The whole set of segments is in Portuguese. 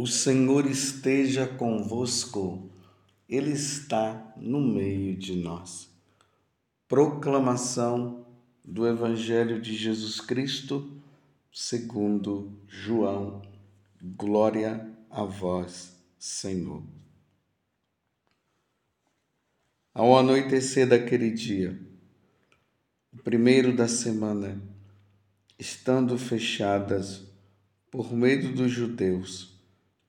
O Senhor esteja convosco, Ele está no meio de nós. Proclamação do Evangelho de Jesus Cristo, segundo João. Glória a vós, Senhor. Ao anoitecer daquele dia, o primeiro da semana, estando fechadas, por medo dos judeus,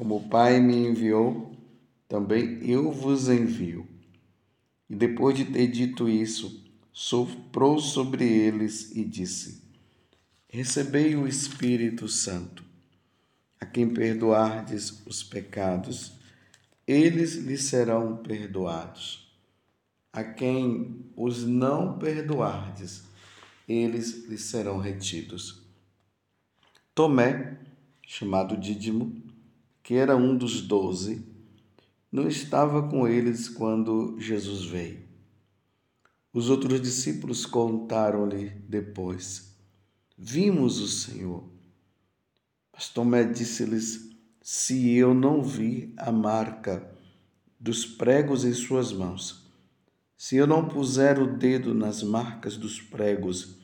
Como o Pai me enviou, também eu vos envio. E depois de ter dito isso, soprou sobre eles e disse: Recebei o Espírito Santo. A quem perdoardes os pecados, eles lhes serão perdoados. A quem os não perdoardes, eles lhes serão retidos. Tomé, chamado Dídimo, que era um dos doze, não estava com eles quando Jesus veio. Os outros discípulos contaram-lhe depois: Vimos o Senhor. Mas Tomé disse-lhes: Se eu não vi a marca dos pregos em suas mãos, se eu não puser o dedo nas marcas dos pregos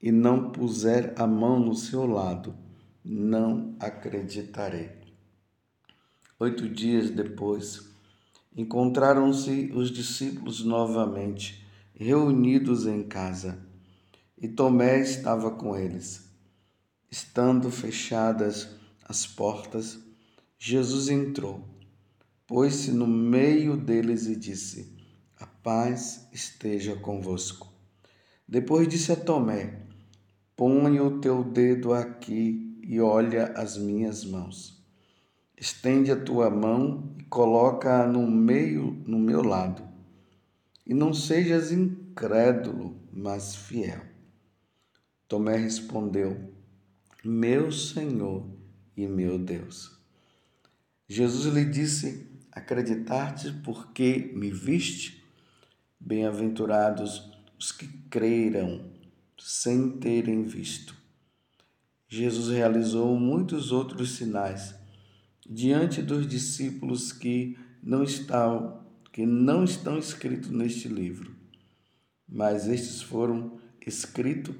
e não puser a mão no seu lado, não acreditarei. Oito dias depois, encontraram-se os discípulos novamente, reunidos em casa, e Tomé estava com eles. Estando fechadas as portas, Jesus entrou, pôs-se no meio deles e disse: A paz esteja convosco. Depois disse a Tomé: Põe o teu dedo aqui e olha as minhas mãos Estende a tua mão e coloca-a no meio, no meu lado. E não sejas incrédulo, mas fiel. Tomé respondeu: Meu Senhor e meu Deus. Jesus lhe disse: Acreditar-te porque me viste? Bem-aventurados os que creram sem terem visto. Jesus realizou muitos outros sinais diante dos discípulos que não estão que não estão escritos neste livro, mas estes foram escritos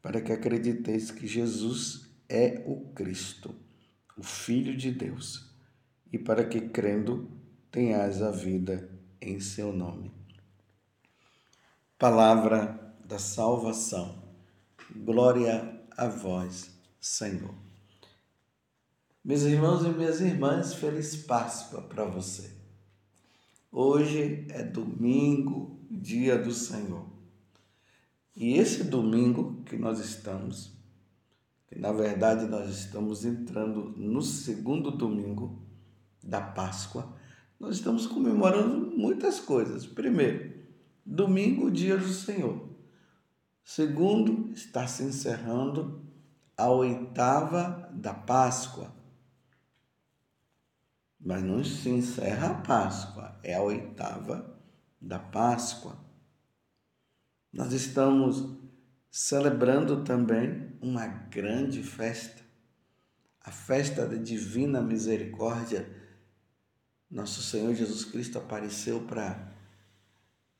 para que acrediteis que Jesus é o Cristo, o Filho de Deus, e para que crendo tenhais a vida em seu nome. Palavra da salvação. Glória a vós, Senhor. Meus irmãos e minhas irmãs, feliz Páscoa para você. Hoje é domingo, dia do Senhor. E esse domingo que nós estamos, que na verdade nós estamos entrando no segundo domingo da Páscoa, nós estamos comemorando muitas coisas. Primeiro, domingo, dia do Senhor. Segundo, está se encerrando a oitava da Páscoa mas não se encerra a Páscoa, é a oitava da Páscoa. Nós estamos celebrando também uma grande festa, a festa da Divina Misericórdia. Nosso Senhor Jesus Cristo apareceu para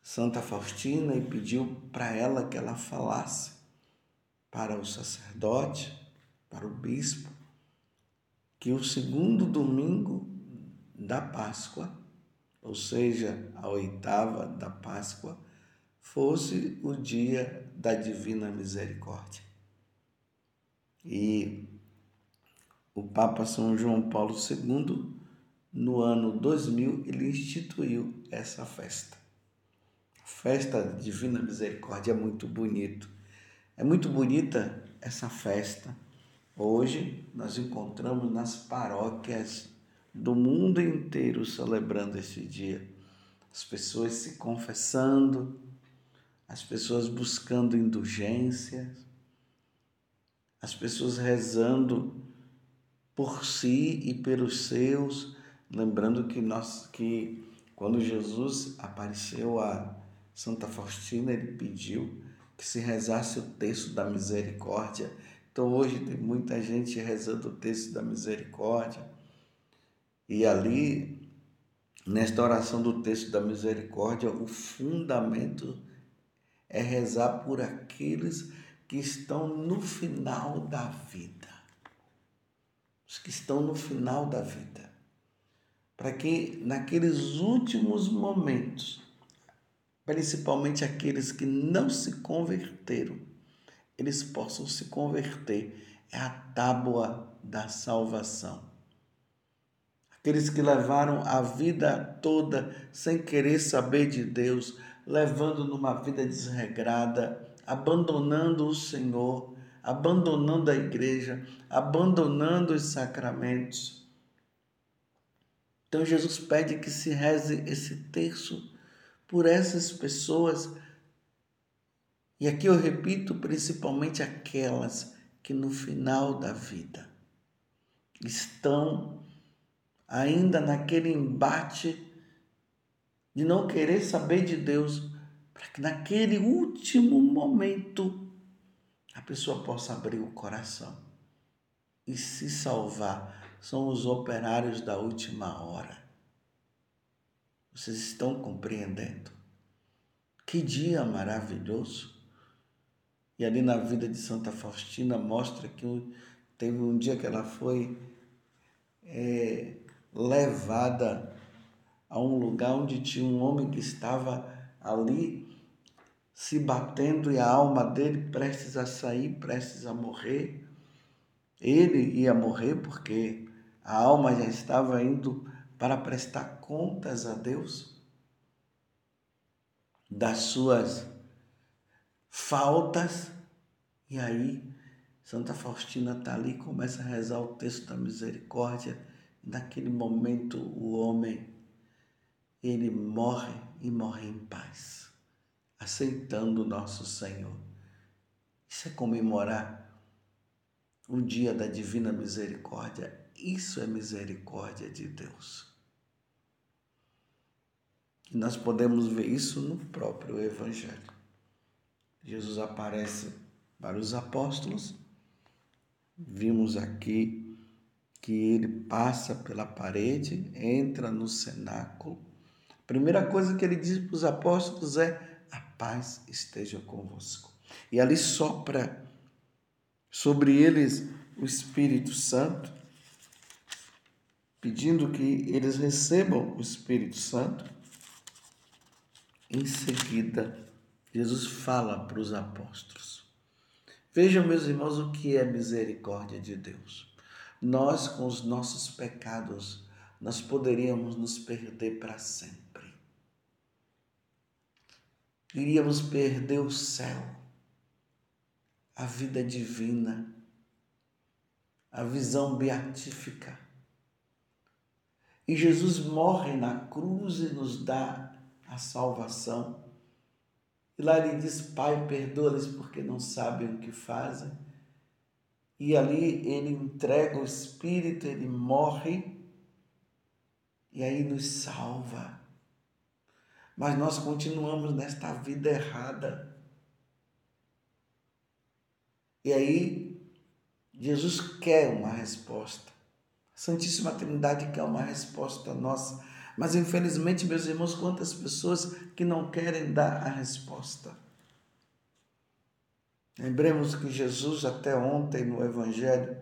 Santa Faustina e pediu para ela que ela falasse para o sacerdote, para o bispo, que o segundo domingo da Páscoa, ou seja, a oitava da Páscoa, fosse o dia da Divina Misericórdia. E o Papa São João Paulo II, no ano 2000, ele instituiu essa festa. Festa da Divina Misericórdia é muito bonito. É muito bonita essa festa. Hoje nós encontramos nas paróquias do mundo inteiro celebrando este dia. As pessoas se confessando, as pessoas buscando indulgências, as pessoas rezando por si e pelos seus, lembrando que nós que quando Jesus apareceu a Santa Faustina, ele pediu que se rezasse o texto da misericórdia. Então hoje tem muita gente rezando o texto da misericórdia. E ali, nesta oração do texto da misericórdia, o fundamento é rezar por aqueles que estão no final da vida. Os que estão no final da vida. Para que naqueles últimos momentos, principalmente aqueles que não se converteram, eles possam se converter. É a tábua da salvação. Aqueles que levaram a vida toda sem querer saber de Deus, levando numa vida desregrada, abandonando o Senhor, abandonando a igreja, abandonando os sacramentos. Então Jesus pede que se reze esse terço por essas pessoas. E aqui eu repito, principalmente aquelas que no final da vida estão ainda naquele embate de não querer saber de Deus, para que naquele último momento a pessoa possa abrir o coração e se salvar. São os operários da última hora. Vocês estão compreendendo? Que dia maravilhoso! E ali na vida de Santa Faustina mostra que teve um dia que ela foi é, levada a um lugar onde tinha um homem que estava ali se batendo e a alma dele prestes a sair, prestes a morrer. Ele ia morrer porque a alma já estava indo para prestar contas a Deus das suas faltas. E aí, Santa Faustina está ali, começa a rezar o texto da misericórdia naquele momento o homem ele morre e morre em paz, aceitando o nosso Senhor. Isso é comemorar o dia da divina misericórdia. Isso é misericórdia de Deus. E nós podemos ver isso no próprio Evangelho. Jesus aparece para os apóstolos. Vimos aqui que ele passa pela parede, entra no cenáculo. A primeira coisa que ele diz para os apóstolos é: a paz esteja convosco. E ali sopra sobre eles o Espírito Santo, pedindo que eles recebam o Espírito Santo. Em seguida, Jesus fala para os apóstolos: Vejam, meus irmãos, o que é misericórdia de Deus nós com os nossos pecados, nós poderíamos nos perder para sempre. Iríamos perder o céu, a vida divina, a visão beatífica. E Jesus morre na cruz e nos dá a salvação. E lá ele diz: Pai, perdoa-lhes porque não sabem o que fazem e ali ele entrega o Espírito, ele morre e aí nos salva. Mas nós continuamos nesta vida errada. E aí Jesus quer uma resposta. A Santíssima Trindade quer uma resposta nossa. Mas infelizmente, meus irmãos, quantas pessoas que não querem dar a resposta. Lembremos que Jesus, até ontem no Evangelho,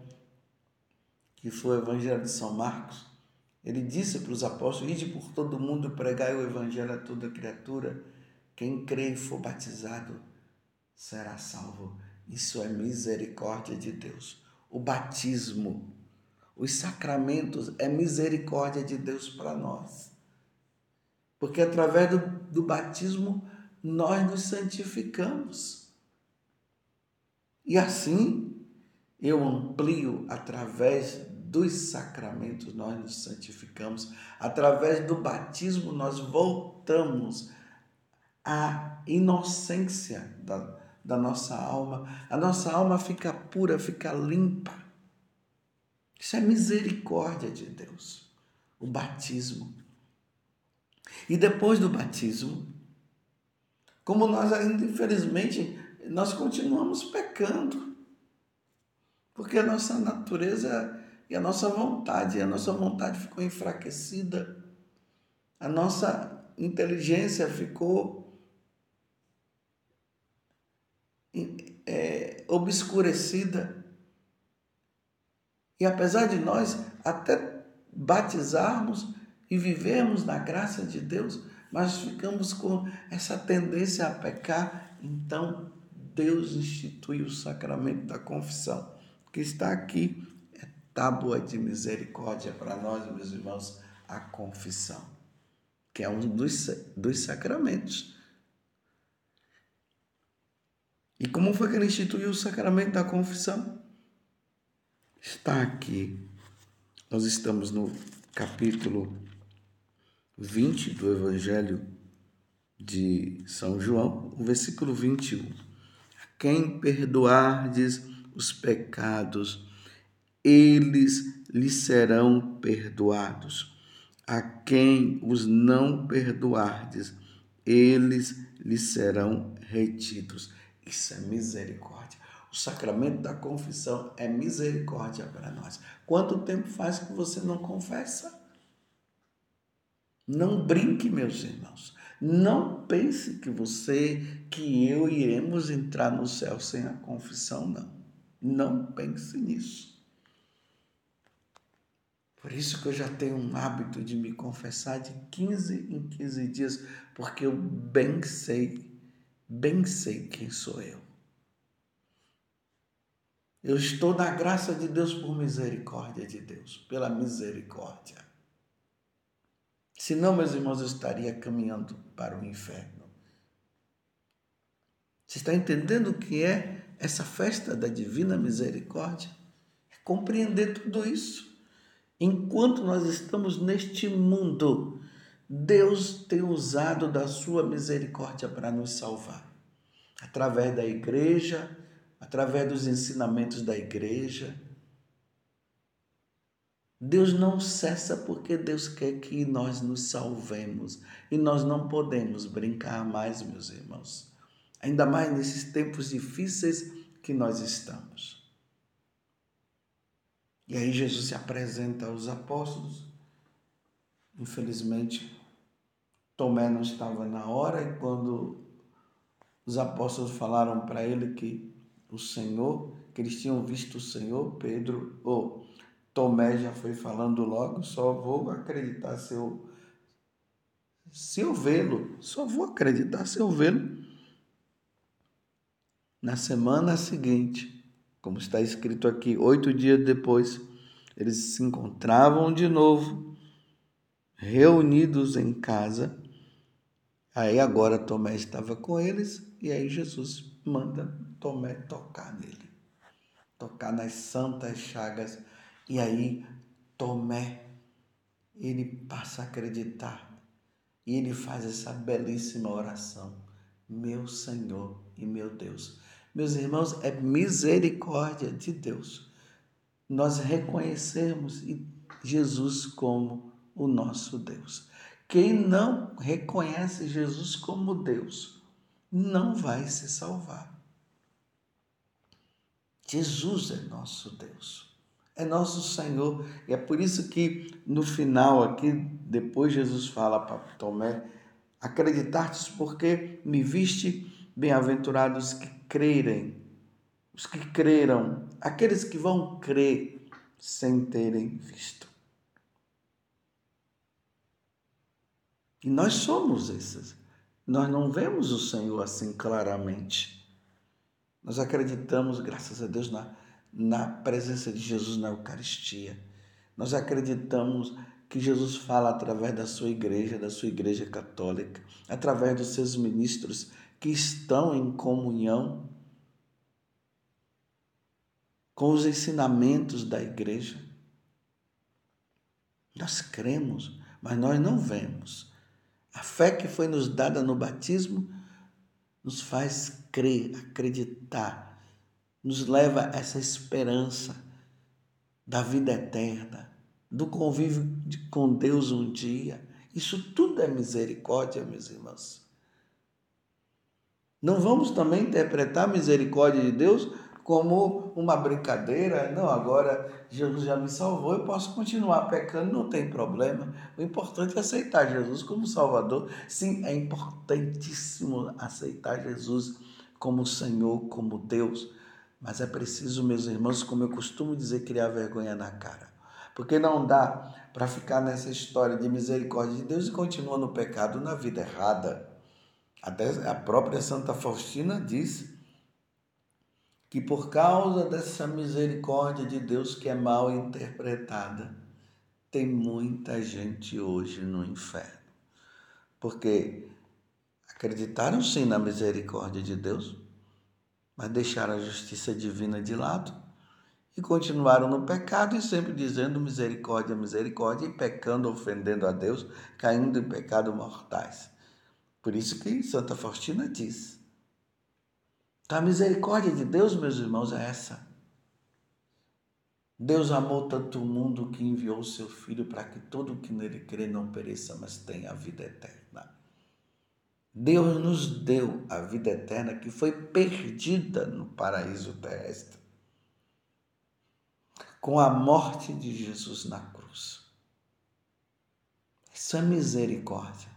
que foi o Evangelho de São Marcos, ele disse para os apóstolos: Ide por todo mundo pregai o Evangelho a toda criatura. Quem crê e for batizado será salvo. Isso é misericórdia de Deus. O batismo, os sacramentos é misericórdia de Deus para nós. Porque através do, do batismo nós nos santificamos. E assim eu amplio através dos sacramentos nós nos santificamos. Através do batismo nós voltamos à inocência da, da nossa alma. A nossa alma fica pura, fica limpa. Isso é misericórdia de Deus. O batismo. E depois do batismo, como nós ainda, infelizmente, nós continuamos pecando. Porque a nossa natureza e a nossa vontade, a nossa vontade ficou enfraquecida. A nossa inteligência ficou é, obscurecida. E apesar de nós até batizarmos e vivermos na graça de Deus, mas ficamos com essa tendência a pecar, então Deus institui o sacramento da confissão, que está aqui, é tábua de misericórdia para nós, meus irmãos, a confissão, que é um dos, dos sacramentos. E como foi que ele instituiu o sacramento da confissão? Está aqui. Nós estamos no capítulo 20 do Evangelho de São João, o versículo 21. Quem perdoardes os pecados, eles lhe serão perdoados. A quem os não perdoardes, eles lhe serão retidos. Isso é misericórdia. O sacramento da confissão é misericórdia para nós. Quanto tempo faz que você não confessa? Não brinque, meus irmãos. Não pense que você, que eu iremos entrar no céu sem a confissão, não. Não pense nisso. Por isso que eu já tenho um hábito de me confessar de 15 em 15 dias, porque eu bem sei, bem sei quem sou eu. Eu estou na graça de Deus por misericórdia de Deus, pela misericórdia. Senão, meus irmãos, eu estaria caminhando para o inferno. Você está entendendo o que é essa festa da divina misericórdia? É compreender tudo isso. Enquanto nós estamos neste mundo, Deus tem usado da sua misericórdia para nos salvar. Através da igreja, através dos ensinamentos da igreja, Deus não cessa porque Deus quer que nós nos salvemos e nós não podemos brincar mais, meus irmãos. Ainda mais nesses tempos difíceis que nós estamos. E aí Jesus se apresenta aos apóstolos. Infelizmente, Tomé não estava na hora e quando os apóstolos falaram para ele que o Senhor, que eles tinham visto o Senhor, Pedro, ou oh, Tomé já foi falando logo, só vou acreditar se eu, se eu vê-lo, só vou acreditar se eu vê-lo. Na semana seguinte, como está escrito aqui, oito dias depois, eles se encontravam de novo, reunidos em casa. Aí agora Tomé estava com eles e aí Jesus manda Tomé tocar nele, tocar nas santas chagas e aí Tomé, ele passa a acreditar e ele faz essa belíssima oração. Meu Senhor e meu Deus. Meus irmãos, é misericórdia de Deus. Nós reconhecemos Jesus como o nosso Deus. Quem não reconhece Jesus como Deus não vai se salvar. Jesus é nosso Deus é nosso Senhor. E é por isso que no final aqui, depois Jesus fala para Tomé, acreditastes porque me viste bem-aventurados que crerem, os que creram, aqueles que vão crer sem terem visto. E nós somos esses. Nós não vemos o Senhor assim claramente. Nós acreditamos, graças a Deus, na na presença de Jesus na Eucaristia. Nós acreditamos que Jesus fala através da sua igreja, da sua igreja católica, através dos seus ministros que estão em comunhão com os ensinamentos da igreja. Nós cremos, mas nós não vemos. A fé que foi nos dada no batismo nos faz crer, acreditar, nos leva a essa esperança da vida eterna, do convívio com Deus um dia. Isso tudo é misericórdia, meus irmãos. Não vamos também interpretar a misericórdia de Deus como uma brincadeira. Não, agora Jesus já me salvou, eu posso continuar pecando, não tem problema. O importante é aceitar Jesus como Salvador. Sim, é importantíssimo aceitar Jesus como Senhor, como Deus. Mas é preciso, meus irmãos, como eu costumo dizer, criar vergonha na cara. Porque não dá para ficar nessa história de misericórdia de Deus e continuar no pecado na vida errada. Até a própria Santa Faustina diz que por causa dessa misericórdia de Deus que é mal interpretada, tem muita gente hoje no inferno. Porque acreditaram sim na misericórdia de Deus, mas deixaram a justiça divina de lado e continuaram no pecado e sempre dizendo misericórdia, misericórdia, e pecando, ofendendo a Deus, caindo em pecados mortais. Por isso que Santa Faustina diz. Então, a misericórdia de Deus, meus irmãos, é essa. Deus amou tanto o mundo que enviou o seu Filho para que todo que nele crê não pereça, mas tenha a vida eterna. Deus nos deu a vida eterna que foi perdida no paraíso terrestre com a morte de Jesus na cruz. Isso é misericórdia.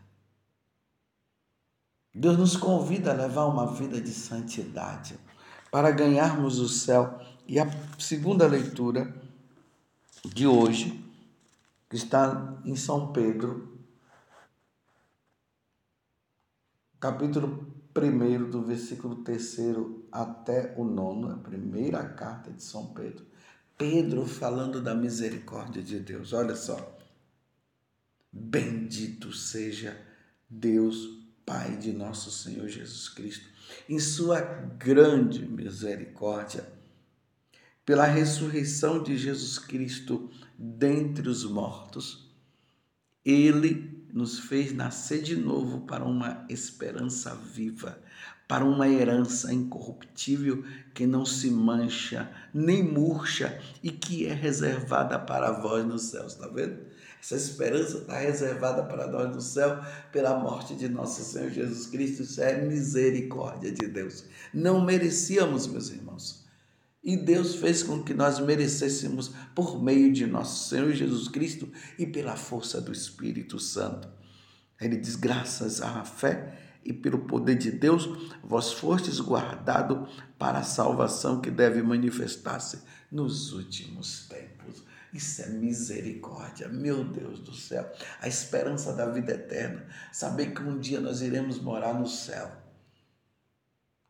Deus nos convida a levar uma vida de santidade para ganharmos o céu. E a segunda leitura de hoje, que está em São Pedro, capítulo 1, do versículo 3 até o 9, a primeira carta de São Pedro. Pedro falando da misericórdia de Deus. Olha só. Bendito seja Deus Pai de nosso Senhor Jesus Cristo, em Sua grande misericórdia, pela ressurreição de Jesus Cristo dentre os mortos, Ele nos fez nascer de novo para uma esperança viva, para uma herança incorruptível que não se mancha nem murcha e que é reservada para vós nos céus, está vendo? Essa esperança está reservada para nós no céu pela morte de nosso Senhor Jesus Cristo. Isso é misericórdia de Deus. Não merecíamos, meus irmãos. E Deus fez com que nós merecêssemos por meio de nosso Senhor Jesus Cristo e pela força do Espírito Santo. Ele diz: graças à fé e pelo poder de Deus, vós fostes guardado para a salvação que deve manifestar-se nos últimos tempos. Isso é misericórdia, meu Deus do céu. A esperança da vida eterna. Saber que um dia nós iremos morar no céu.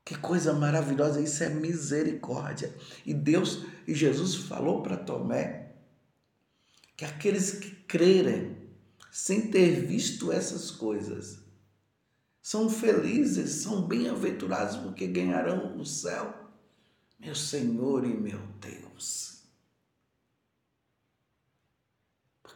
Que coisa maravilhosa, isso é misericórdia. E Deus e Jesus falou para Tomé que aqueles que crerem sem ter visto essas coisas são felizes, são bem-aventurados porque ganharão o céu. Meu Senhor e meu Deus.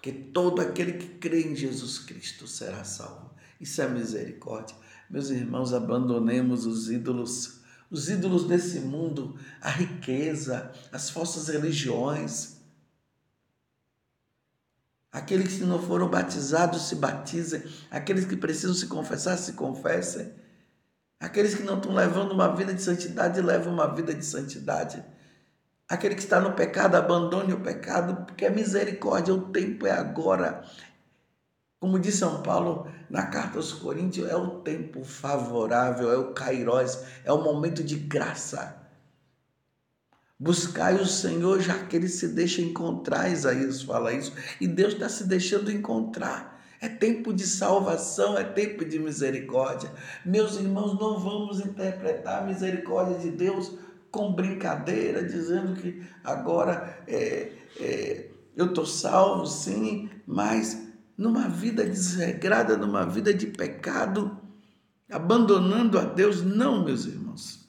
porque todo aquele que crê em Jesus Cristo será salvo. Isso é misericórdia. Meus irmãos, abandonemos os ídolos, os ídolos desse mundo, a riqueza, as falsas religiões. Aqueles que não foram batizados se batizem, aqueles que precisam se confessar se confessem. Aqueles que não estão levando uma vida de santidade, levem uma vida de santidade. Aquele que está no pecado, abandone o pecado, porque a misericórdia, o tempo é agora. Como diz São Paulo na carta aos Coríntios, é o tempo favorável, é o kairós, é o momento de graça. Buscai o Senhor, já que ele se deixa encontrar, Isaías fala isso, e Deus está se deixando encontrar. É tempo de salvação, é tempo de misericórdia. Meus irmãos, não vamos interpretar a misericórdia de Deus com brincadeira, dizendo que agora é, é, eu estou salvo, sim, mas numa vida desregrada, numa vida de pecado, abandonando a Deus, não, meus irmãos.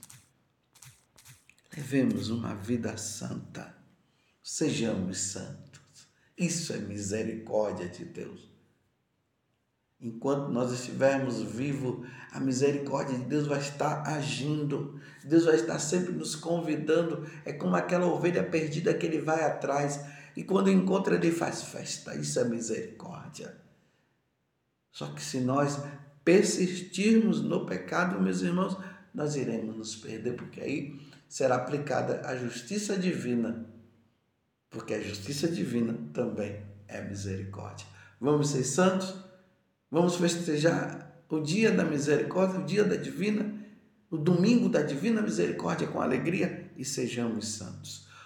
Levemos uma vida santa, sejamos santos. Isso é misericórdia de Deus. Enquanto nós estivermos vivos, a misericórdia de Deus vai estar agindo. Deus vai estar sempre nos convidando. É como aquela ovelha perdida que ele vai atrás e quando encontra ele faz festa. Isso é misericórdia. Só que se nós persistirmos no pecado, meus irmãos, nós iremos nos perder, porque aí será aplicada a justiça divina. Porque a justiça divina também é misericórdia. Vamos ser santos? Vamos festejar o dia da misericórdia, o dia da divina, o domingo da divina misericórdia com alegria e sejamos santos.